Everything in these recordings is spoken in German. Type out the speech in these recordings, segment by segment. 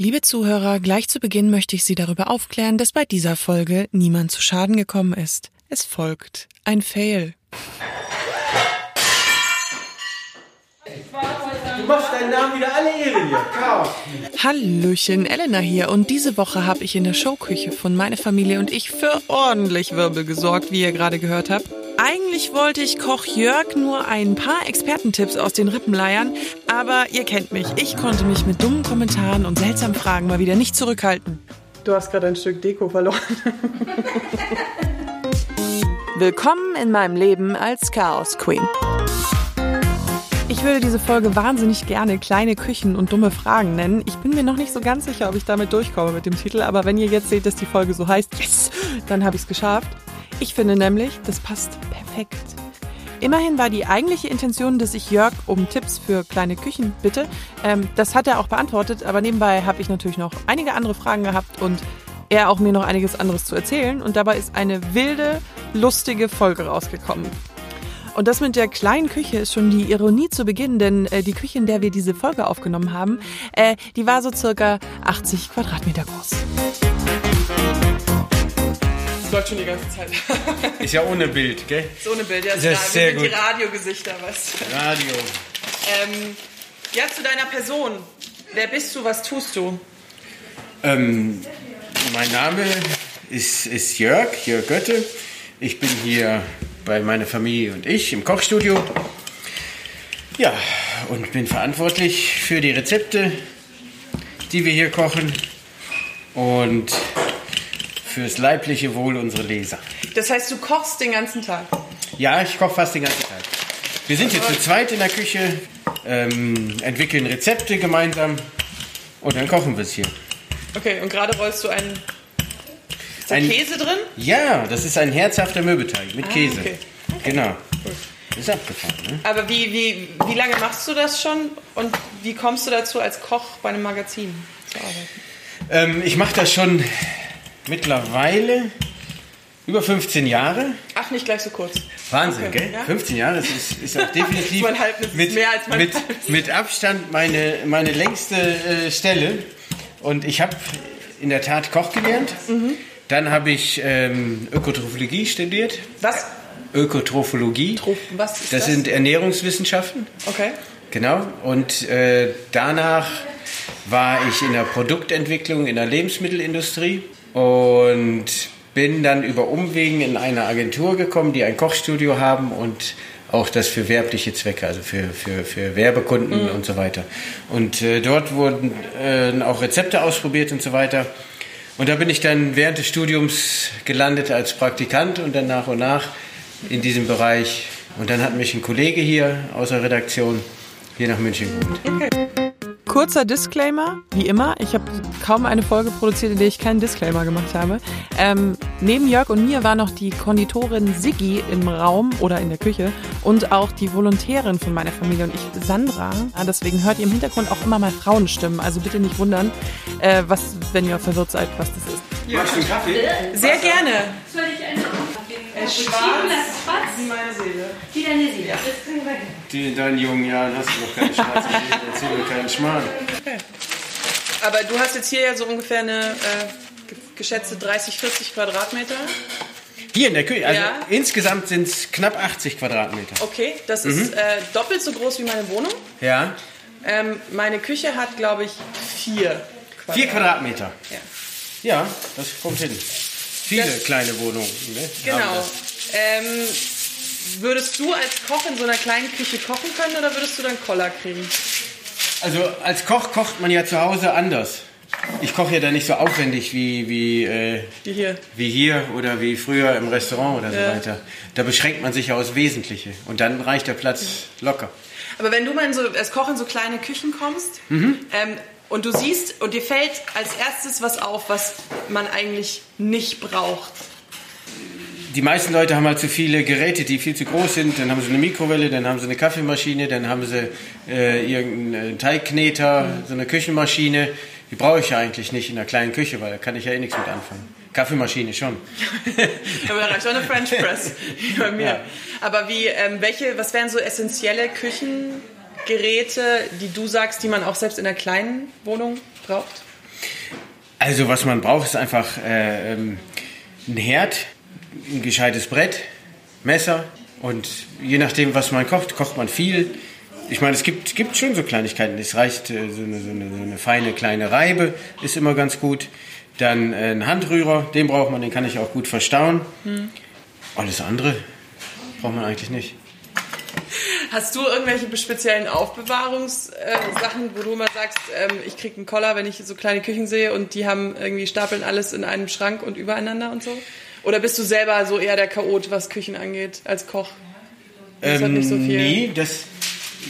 Liebe Zuhörer, gleich zu Beginn möchte ich Sie darüber aufklären, dass bei dieser Folge niemand zu Schaden gekommen ist. Es folgt ein Fail. Machst deinen Namen wieder alle Ehre hier. Chaos. Hallöchen, Elena hier und diese Woche habe ich in der Showküche von meine Familie und ich für ordentlich Wirbel gesorgt, wie ihr gerade gehört habt. Eigentlich wollte ich Koch Jörg nur ein paar Expertentipps aus den Rippen leiern, aber ihr kennt mich. Ich konnte mich mit dummen Kommentaren und seltsamen Fragen mal wieder nicht zurückhalten. Du hast gerade ein Stück Deko verloren. Willkommen in meinem Leben als Chaos Queen. Ich würde diese Folge wahnsinnig gerne kleine Küchen und dumme Fragen nennen. Ich bin mir noch nicht so ganz sicher, ob ich damit durchkomme mit dem Titel, aber wenn ihr jetzt seht, dass die Folge so heißt, yes, dann habe ich es geschafft. Ich finde nämlich, das passt perfekt. Immerhin war die eigentliche Intention, dass ich Jörg um Tipps für kleine Küchen bitte. Ähm, das hat er auch beantwortet, aber nebenbei habe ich natürlich noch einige andere Fragen gehabt und er auch mir noch einiges anderes zu erzählen. Und dabei ist eine wilde, lustige Folge rausgekommen. Und das mit der kleinen Küche ist schon die Ironie zu Beginn, denn äh, die Küche, in der wir diese Folge aufgenommen haben, äh, die war so circa 80 Quadratmeter groß. Das läuft schon die ganze Zeit. Ist ja ohne Bild, gell? ist ohne Bild, ja. Das ist sehr die gut. Radiogesichter, was. Radio. Ähm, ja, zu deiner Person. Wer bist du, was tust du? Ähm, mein Name ist, ist Jörg, Jörg Götte. Ich bin hier bei meiner Familie und ich im Kochstudio. Ja, und bin verantwortlich für die Rezepte, die wir hier kochen und fürs leibliche Wohl unserer Leser. Das heißt, du kochst den ganzen Tag. Ja, ich koche fast den ganzen Tag. Wir sind hier zu zweit in der Küche, ähm, entwickeln Rezepte gemeinsam und dann kochen wir es hier. Okay, und gerade rollst du einen. Ist da Ein- Käse drin? Ja, das ist ein herzhafter Mürbeteig mit Käse. Ah, okay. Genau. Ist abgefahren, ne? Aber wie, wie, wie lange machst du das schon? Und wie kommst du dazu, als Koch bei einem Magazin zu arbeiten? Ähm, ich mache das schon mittlerweile über 15 Jahre. Ach, nicht gleich so kurz. Wahnsinn, Okay, gell? ja. 15 Jahre, das ist, ist auch definitiv Mein Halbnis mit, mehr als mein mit, Halbnis. mit Abstand meine, meine längste äh, Stelle. Und ich habe in der Tat Koch gelernt. Mhm. Dann habe ich ähm, Ökotrophologie studiert. Was? Ökotrophologie. Troph- was ist das das? sind Ernährungswissenschaften. Okay. Genau. Und äh, danach war ich in der Produktentwicklung in der Lebensmittelindustrie und bin dann über Umwegen in eine Agentur gekommen, die ein Kochstudio haben und auch das für werbliche Zwecke, also für, für, für Werbekunden und so weiter. Und äh, dort wurden äh, auch Rezepte ausprobiert und so weiter. Und da bin ich dann während des Studiums gelandet als Praktikant und dann nach und nach in diesem Bereich. Und dann hat mich ein Kollege hier aus der Redaktion hier nach München geholt. Kurzer Disclaimer, wie immer. Ich habe kaum eine Folge produziert, in der ich keinen Disclaimer gemacht habe. Ähm, neben Jörg und mir war noch die Konditorin Siggi im Raum oder in der Küche und auch die Volontärin von meiner Familie und ich, Sandra. Deswegen hört ihr im Hintergrund auch immer mal Frauenstimmen. Also bitte nicht wundern, äh, was, wenn ihr verwirrt seid, was das ist. Magst du einen Kaffee? Sehr gerne. Soll ich einen Äh, Cappuccino, schwarz. das schwarz? Wie meine Seele. Wie deine Seele. Das können wir gerne. Die, in deinen jungen Jahren hast du noch keine schwarze Seele, erzähl mir keinen Schmarrn. Aber du hast jetzt hier ja so ungefähr eine äh, ge- geschätzte 30, 40 Quadratmeter. Hier in der Küche, also Ja. insgesamt sind es knapp 80 Quadratmeter. Okay, das ist äh, doppelt so groß wie meine Wohnung. Ja, Ähm, meine Küche hat, glaube ich, vier Quadratmeter. vier Quadratmeter. Ja. Ja, das kommt hin. Viele Das- kleine Wohnungen. Ne? haben Genau. das. Ähm, würdest du als Koch in so einer kleinen Küche kochen können oder würdest du dann Koller kriegen? Also als Koch kocht man ja zu Hause anders. Ich koche ja da nicht so aufwendig wie, wie, äh, Wie hier. wie hier oder wie früher im Restaurant oder so Ja. weiter. Da beschränkt man sich ja aufs Wesentliche. Und dann reicht der Platz locker. Aber wenn du mal in so, als Koch in so kleine Küchen kommst Mhm. ähm, und du siehst und dir fällt als erstes was auf, was man eigentlich nicht braucht. Die meisten Leute haben halt zu viele Geräte, die viel zu groß sind. Dann haben sie eine Mikrowelle, dann haben sie eine Kaffeemaschine, dann haben sie äh, irgendeinen Teigkneter, so eine Küchenmaschine. Die brauche ich ja eigentlich nicht in einer kleinen Küche, weil da kann ich ja eh nichts mit anfangen. Kaffeemaschine schon. Aber auch eine French Press bei mir. Ja. Aber wie, ähm, welche, was wären so essentielle Küchengeräte, die du sagst, die man auch selbst in einer kleinen Wohnung braucht? Also was man braucht, ist einfach äh, ähm, ein Herd, ein gescheites Brett, Messer und je nachdem, was man kocht, kocht man viel. Ich meine, es gibt, gibt schon so Kleinigkeiten. Es reicht äh, so, eine, so, eine, so eine feine kleine Reibe, ist immer ganz gut. Dann äh, ein Handrührer, den braucht man, den kann ich auch gut verstauen. Alles andere braucht man eigentlich nicht. Hast du irgendwelche speziellen Aufbewahrungssachen, wo du immer sagst, ähm, ich krieg einen Koller, wenn ich so kleine Küchen sehe und die haben irgendwie stapeln alles in einem Schrank und übereinander und so? Oder bist du selber so eher der Chaot, was Küchen angeht, als Koch? Das nicht so viel. Nee, das,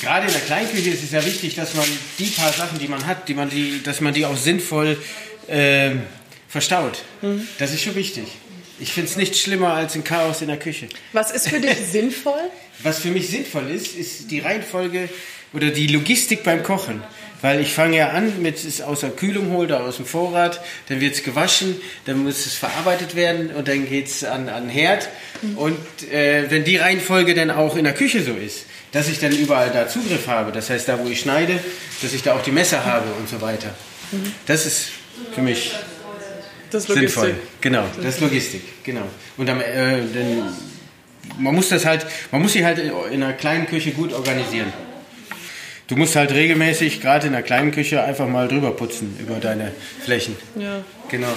gerade in der Kleinküche ist es ja wichtig, dass man die paar Sachen, die man hat, die man die, dass man die auch sinnvoll ähm, verstaut. Mhm. Das ist schon wichtig. Ich finde es nicht schlimmer als ein Chaos in der Küche. Was ist für dich sinnvoll? Was für mich sinnvoll ist, ist die Reihenfolge oder die Logistik beim Kochen. Weil ich fange ja an mit es aus der Kühlung hole, da aus dem Vorrat, dann wird es gewaschen, dann muss es verarbeitet werden und dann geht es an, an den Herd. Und äh, wenn die Reihenfolge dann auch in der Küche so ist, dass ich dann überall da Zugriff habe, das heißt da, wo ich schneide, dass ich da auch die Messer habe und so weiter. Das ist für mich Das ist sinnvoll. Genau, das ist Logistik, genau. Und dann, äh, dann, man muss das halt, man muss sich halt in einer kleinen Küche gut organisieren. Du musst halt regelmäßig, gerade in einer kleinen Küche, einfach mal drüber putzen über deine Flächen. Ja. Genau.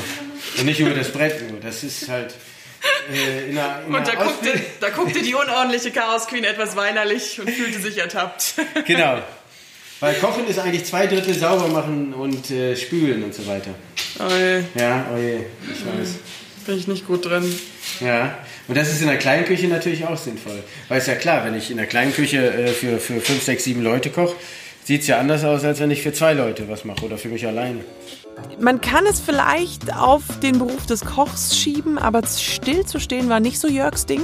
Und nicht über das Brett nur. Das ist halt äh, in einer, in Und da guckte, da guckte die unordentliche Chaos Queen etwas weinerlich und fühlte sich ertappt. Genau. Weil Kochen ist eigentlich zwei Drittel sauber machen und äh, spülen und so weiter. Oh je, Ja, oh je, ich weiß. bin ich nicht gut drin. Ja, und das ist in der kleinen Küche natürlich auch sinnvoll. Weil es ja klar, wenn ich in der kleinen Küche äh, für, für fünf, sechs, sieben Leute koche, sieht es ja anders aus, als wenn ich für zwei Leute was mache oder für mich alleine. Man kann es vielleicht auf den Beruf des Kochs schieben, aber stillzustehen war nicht so Jörgs Ding.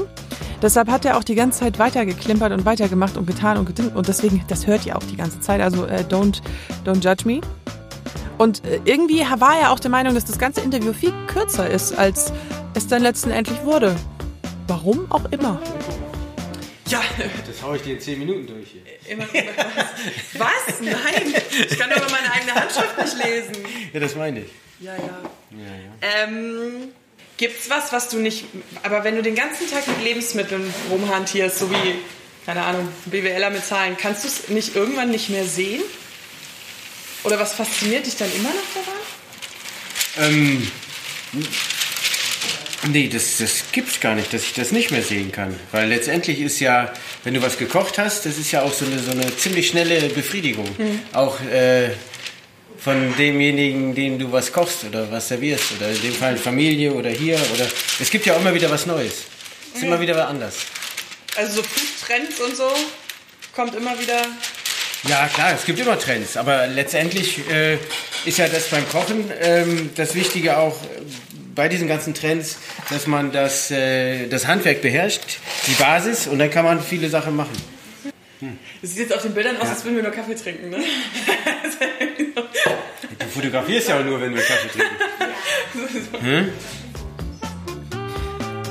Deshalb hat er auch die ganze Zeit weitergeklimpert und weitergemacht und getan und getan. Und deswegen, das hört ihr auch die ganze Zeit. Also äh, don't, don't judge me. Und äh, irgendwie war er auch der Meinung, dass das ganze Interview viel kürzer ist, als es dann letztendlich wurde. Warum auch immer. Ja, Das haue ich dir in zehn Minuten durch hier. immer was? Was? Nein, ich kann aber meine eigene Handschrift nicht lesen. Ja, das meine ich. Ja, ja. Ähm, gibt's was, was du nicht. Aber wenn du den ganzen Tag mit Lebensmitteln rumhantierst, so wie, keine Ahnung, BWLer mit Zahlen, kannst du es nicht irgendwann nicht mehr sehen? Oder was fasziniert dich dann immer noch daran? Ähm, nee, das, das gibt's gar nicht, dass ich das nicht mehr sehen kann. Weil letztendlich ist ja, wenn du was gekocht hast, das ist ja auch so eine, so eine ziemlich schnelle Befriedigung. Auch äh, von demjenigen, den du was kochst oder was servierst. Oder in dem Fall Familie oder hier. Oder es gibt ja auch immer wieder was Neues. Es ist immer wieder was anders. Also so Food-Trends und so kommt immer wieder. Ja, klar, es gibt immer Trends, aber letztendlich äh, ist ja das beim Kochen ähm, das Wichtige auch bei diesen ganzen Trends, dass man das, äh, das Handwerk beherrscht, die Basis, und dann kann man viele Sachen machen. Das sieht jetzt auf den Bildern aus, als würden wir nur Kaffee trinken, ne? Du fotografierst ja auch nur, wenn wir Kaffee trinken.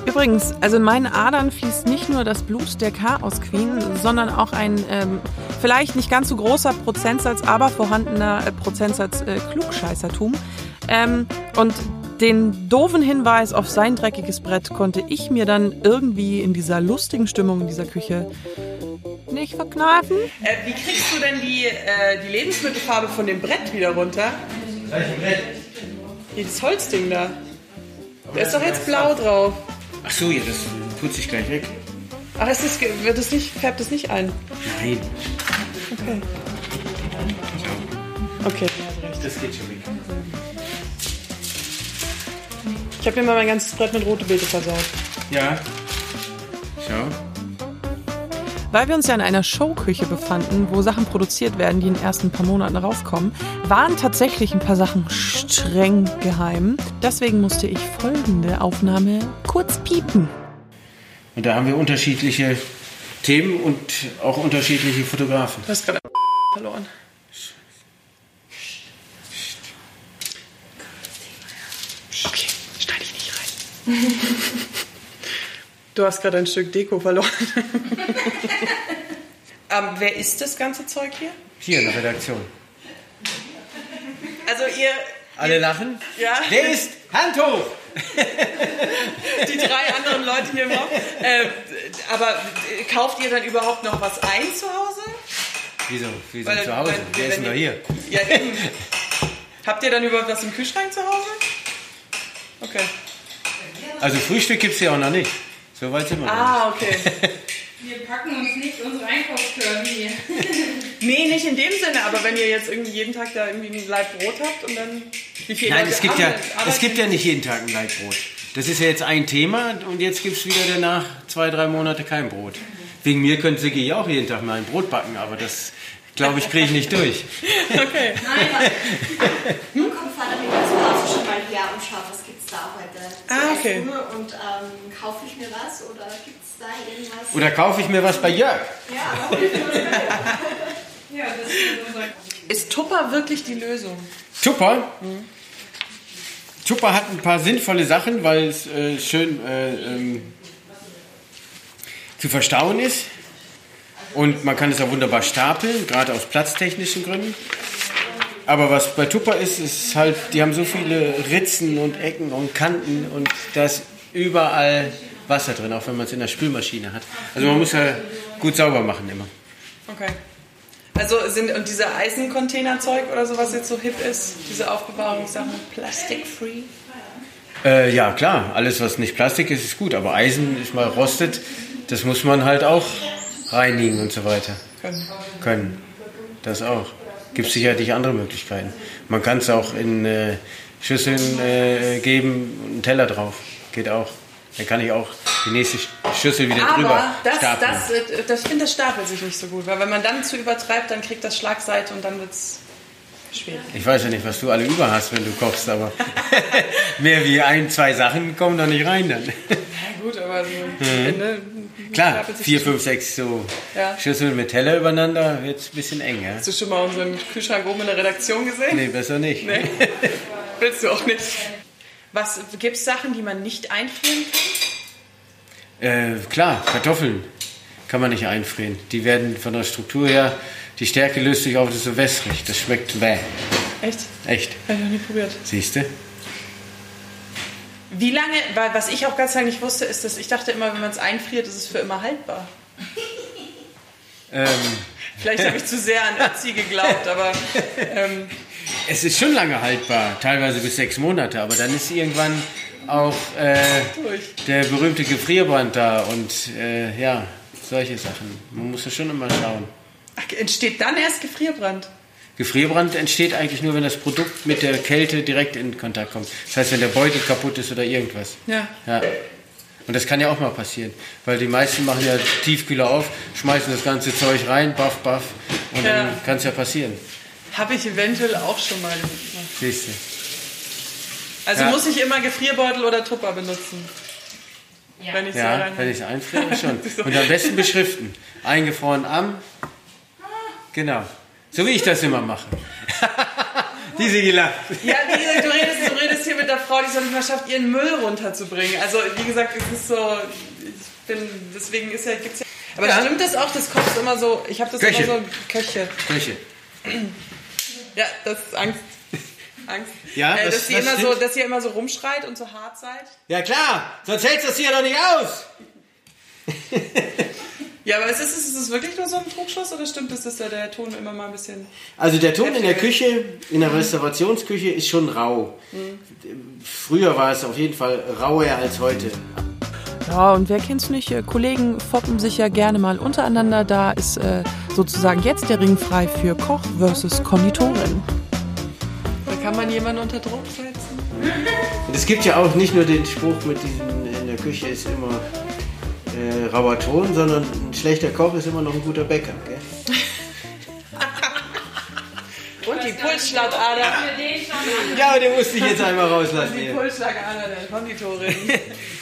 Übrigens, also in meinen Adern fließt nicht nur das Blut der Chaos Queen, sondern auch ein ähm, vielleicht nicht ganz so großer Prozentsatz, aber vorhandener äh, Prozentsatz äh, Klugscheißertum. Ähm, und den doofen Hinweis auf sein dreckiges Brett konnte ich mir dann irgendwie in dieser lustigen Stimmung in dieser Küche nicht verkneifen. Äh, wie kriegst du denn die, äh, die Lebensmittelfarbe von dem Brett wieder runter? Hier, das Holzding da. Da ist doch jetzt blau drauf. Ach so, ja, das putze ich gleich weg. Ach, es ist, wird es nicht, färbt es nicht ein? Nein, Okay. Okay. das geht schon weg. Ich habe mir mal mein ganzes Brett mit rote Beete versaut. Ja. Schau. Weil wir uns ja in einer Showküche befanden, wo Sachen produziert werden, die in den ersten paar Monaten rauskommen, waren tatsächlich ein paar Sachen streng geheim. Deswegen musste ich folgende Aufnahme kurz piepen. Und da haben wir unterschiedliche Themen und auch unterschiedliche Fotografen. Du hast gerade verloren. Okay, schneide ich nicht rein. Du hast gerade ein Stück Deko verloren. ähm, wer ist das ganze Zeug hier? Hier in der Redaktion. Also ihr Alle lachen? Ja. Wer ist? Hand hoch! die drei anderen Leute hier im Raum. Äh, aber kauft ihr dann überhaupt noch was ein zu Hause? Wieso? Wir sind zu Hause. wenn essen doch ihr- hier. Ja, eben. Habt ihr dann überhaupt was im Kühlschrank zu Hause? Okay. Also Frühstück gibt es ja auch noch nicht. So weit sind wir noch Ah, okay. Wir packen uns nicht unsere Einkaufskörbe hier. Nee, nicht in dem Sinne, aber wenn ihr jetzt irgendwie jeden Tag da irgendwie ein Laib Brot habt und dann. Wie viele Nein, Leute es gibt, ja, es gibt ja nicht jeden Tag ein Leibbrot. Das ist ja jetzt ein Thema und jetzt gibt es wieder danach zwei, drei Monate kein Brot. Wegen mir könnte Siggi ja auch jeden Tag mal ein Brot backen, aber das, glaube ich, kriege ich nicht durch. Okay. Nein, warte. Dann kommt Vater Niklas Pause schon mal her und schaut, was gibt es da heute zu Ah, okay. essen und ähm, kaufe ich mir was oder gibt es da irgendwas? Oder kaufe ich mir was bei Jörg? ja, aber. Ja, das ist. Ist Tupper wirklich die Lösung? Tupper. Tupper hat ein paar sinnvolle Sachen, weil es äh, schön äh, ähm, zu verstauen ist. Und man kann es auch wunderbar stapeln, gerade aus platztechnischen Gründen. Aber was bei Tupper ist, ist halt, die haben so viele Ritzen und Ecken und Kanten und da ist überall Wasser drin, auch wenn man es in der Spülmaschine hat. Also man muss ja gut sauber machen immer. Okay. Also sind und diese Eisencontainerzeug oder so, was jetzt so hip ist, diese Aufbewahrungssachen, plastic-free? Äh, ja, klar, alles was nicht Plastik ist, ist gut, aber Eisen ist mal rostet, das muss man halt auch reinigen und so weiter Können. können. Das auch. Gibt sicherlich andere Möglichkeiten. Man kann es auch in äh, Schüsseln äh, geben und einen Teller drauf. Geht auch. Dann kann ich auch die nächste Schüssel wieder drüber Aber das, stapeln. das, das, ich finde, das stapelt sich nicht so gut, weil wenn man dann zu übertreibt, dann kriegt das Schlagseite und dann wird es schwierig. Ich weiß ja nicht, was du alle über hast, wenn du kochst, aber mehr wie ein, zwei Sachen kommen da nicht rein dann. Ja gut, aber so Mhm. Klar, vier, fünf, sechs so Ja. Schüsseln mit Teller übereinander wird ein bisschen eng, ja? Hast du schon mal unseren Kühlschrank oben in der Redaktion gesehen? Nee, besser nicht. Nee. Willst du auch nicht. Was gibt es Sachen, die man nicht einfrieren kann? Äh, klar, Kartoffeln kann man nicht einfrieren. Die werden von der Struktur her, die Stärke löst sich auf, das ist so wässrig. Das schmeckt bäh. Echt? Echt. Habe ich noch nie probiert. Siehst du? Wie lange, weil was ich auch ganz lange nicht wusste, ist, dass ich dachte immer, wenn man es einfriert, ist es für immer haltbar. Ähm, Vielleicht habe ich zu sehr an Ötzi geglaubt, aber ähm, es ist schon lange haltbar, teilweise bis sechs Monate, aber dann ist irgendwann auch äh, der berühmte Gefrierbrand da und äh, ja, solche Sachen. Man muss da schon immer schauen. Ach, entsteht dann erst Gefrierbrand. Gefrierbrand entsteht eigentlich nur, wenn das Produkt mit der Kälte direkt in Kontakt kommt. Das heißt, wenn der Beutel kaputt ist oder irgendwas. Ja. Ja. Und das kann ja auch mal passieren, weil die meisten machen ja Tiefkühler auf, schmeißen das ganze Zeug rein, baff, baff, und dann Ja. kann es ja passieren. Habe ich eventuell auch schon mal gemacht. Siehst du. Also Ja. muss ich immer Gefrierbeutel oder Tupper benutzen, Ja. wenn ich sie Ja, rein wenn ich es einfriere, schon. Und am besten beschriften. Eingefroren am. Genau. So wie ich das immer mache. Diese gelacht. Ja, wie gesagt, du redest, du redest hier mit der Frau, die es noch nicht mal schafft, ihren Müll runterzubringen. Also, wie gesagt, es ist so, ich bin, deswegen ist ja, gibt's ja. Aber Ja. stimmt das auch, das kostet immer so, ich habe das Köche. immer so, Köche. Köche. Ja, das ist Angst. Angst. Ja, äh, das- dass, ihr das immer so, dass ihr immer so rumschreit und so hart seid. Ja klar, sonst hältst du das hier doch nicht aus. Ja, aber ist es, ist es wirklich nur so ein Trugschluss oder stimmt es, dass da der Ton immer mal ein bisschen. Also der Ton in der Küche, in der Restaurationsküche ist schon rau. Früher war es auf jeden Fall rauer als heute. Ja, und wer kennt's nicht? äh, Kollegen foppen sich ja gerne mal untereinander. Da ist äh, sozusagen jetzt der Ring frei für Koch versus Konditorin. Da kann man jemanden unter Druck setzen. Und es gibt ja auch nicht nur den Spruch mit diesem, in der Küche ist immer äh, rauer Ton, sondern schlechter Koch ist immer noch ein guter Bäcker. Gell? Und die Pulsschlagader. Ja, den musste ich jetzt einmal rauslassen. Die. Pulsschlagader der Konditorin.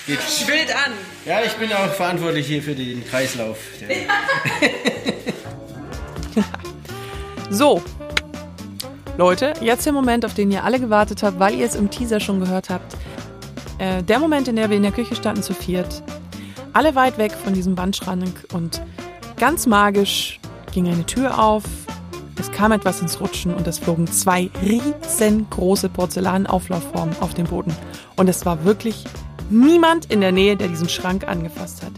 Schwillt an. Ja, ich bin auch verantwortlich hier für den Kreislauf. So, Leute, jetzt der Moment, auf den ihr alle gewartet habt, weil ihr es im Teaser schon gehört habt. Äh, der Moment, in der wir in der Küche standen zu viert. Alle weit weg von diesem Wandschrank und ganz magisch ging eine Tür auf Es kam etwas ins Rutschen und es flogen zwei riesengroße Porzellanauflaufformen auf den Boden. Und es war wirklich niemand in der Nähe, der diesen Schrank angefasst hat.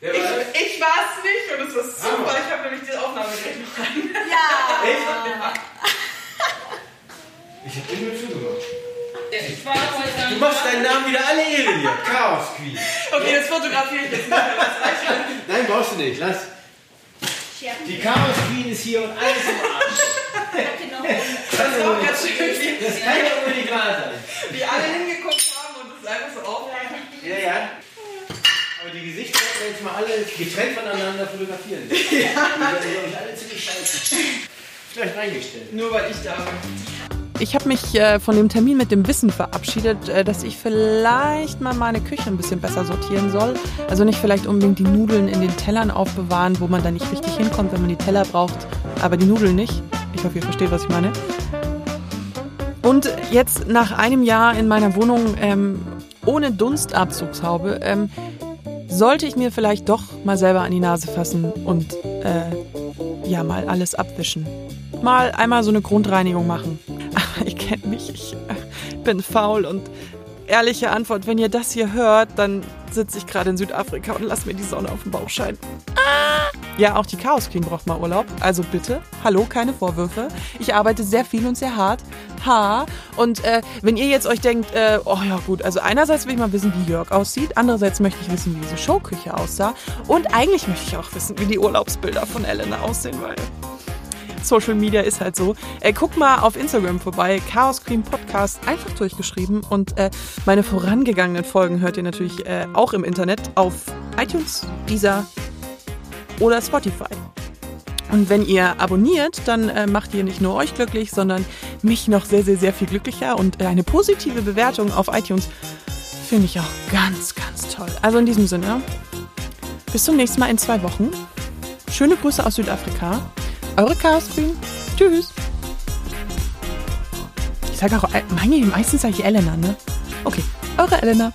Ich, ich war es nicht und es ist super. Ich habe nämlich die Aufnahme gleich noch rein. Ja. Ich hab dir nur zugehört. Ich war heute Du machst deinen Namen wieder alle Ehre hier. Chaos Queen. Okay, das fotografiere ich jetzt. Nein, brauchst du nicht. Lass. Die Chaos Queen ist hier und alles im Arsch. Das ist auch ganz schön, Das kann ja wahr sein. wie alle hingeguckt haben und es einfach so aufreißen. Ja, ja. Aber die Gesichter sollten wir jetzt mal alle getrennt voneinander fotografieren. Ja. Die werden, glaube ich, alle ziemlich scheiße. Vielleicht reingestellt. Nur weil ich da bin. Ich habe mich äh, von dem Termin mit dem Wissen verabschiedet, äh, dass ich vielleicht mal meine Küche ein bisschen besser sortieren soll. Also nicht vielleicht unbedingt die Nudeln in den Tellern aufbewahren, wo man dann nicht richtig hinkommt, wenn man die Teller braucht, aber die Nudeln nicht. Ich hoffe, ihr versteht, was ich meine. Und jetzt nach einem Jahr in meiner Wohnung ähm, ohne Dunstabzugshaube ähm, sollte ich mir vielleicht doch mal selber an die Nase fassen und äh, ja mal alles abwischen. Mal einmal so eine Grundreinigung machen. Kennt mich, ich äh, bin faul und ehrliche Antwort, wenn ihr das hier hört, dann sitze ich gerade in Südafrika und lass mir die Sonne auf den Bauch scheinen. Ah! Ja, auch die Chaos Queen braucht mal Urlaub. Also bitte, hallo, keine Vorwürfe. Ich arbeite sehr viel und sehr hart. Ha. Und äh, wenn ihr jetzt euch denkt, äh, oh ja gut, also einerseits will ich mal wissen, wie Jörg aussieht, andererseits möchte ich wissen, wie diese Showküche aussah und eigentlich möchte ich auch wissen, wie die Urlaubsbilder von Elena aussehen, weil Social Media ist halt so. Äh, guck mal auf Instagram vorbei, Chaos Queen Podcast, einfach durchgeschrieben. Und äh, meine vorangegangenen Folgen hört ihr natürlich äh, auch im Internet auf iTunes, Deezer oder Spotify. Und wenn ihr abonniert, dann äh, macht ihr nicht nur euch glücklich, sondern mich noch sehr, sehr, sehr viel glücklicher. Und äh, eine positive Bewertung auf iTunes finde ich auch ganz, ganz toll. Also in diesem Sinne, bis zum nächsten Mal in zwei Wochen. Schöne Grüße aus Südafrika. Eure Chaos Queen. Tschüss. Ich sage auch, äh, meine, meistens sage ich Elena, ne? Okay, eure Elena.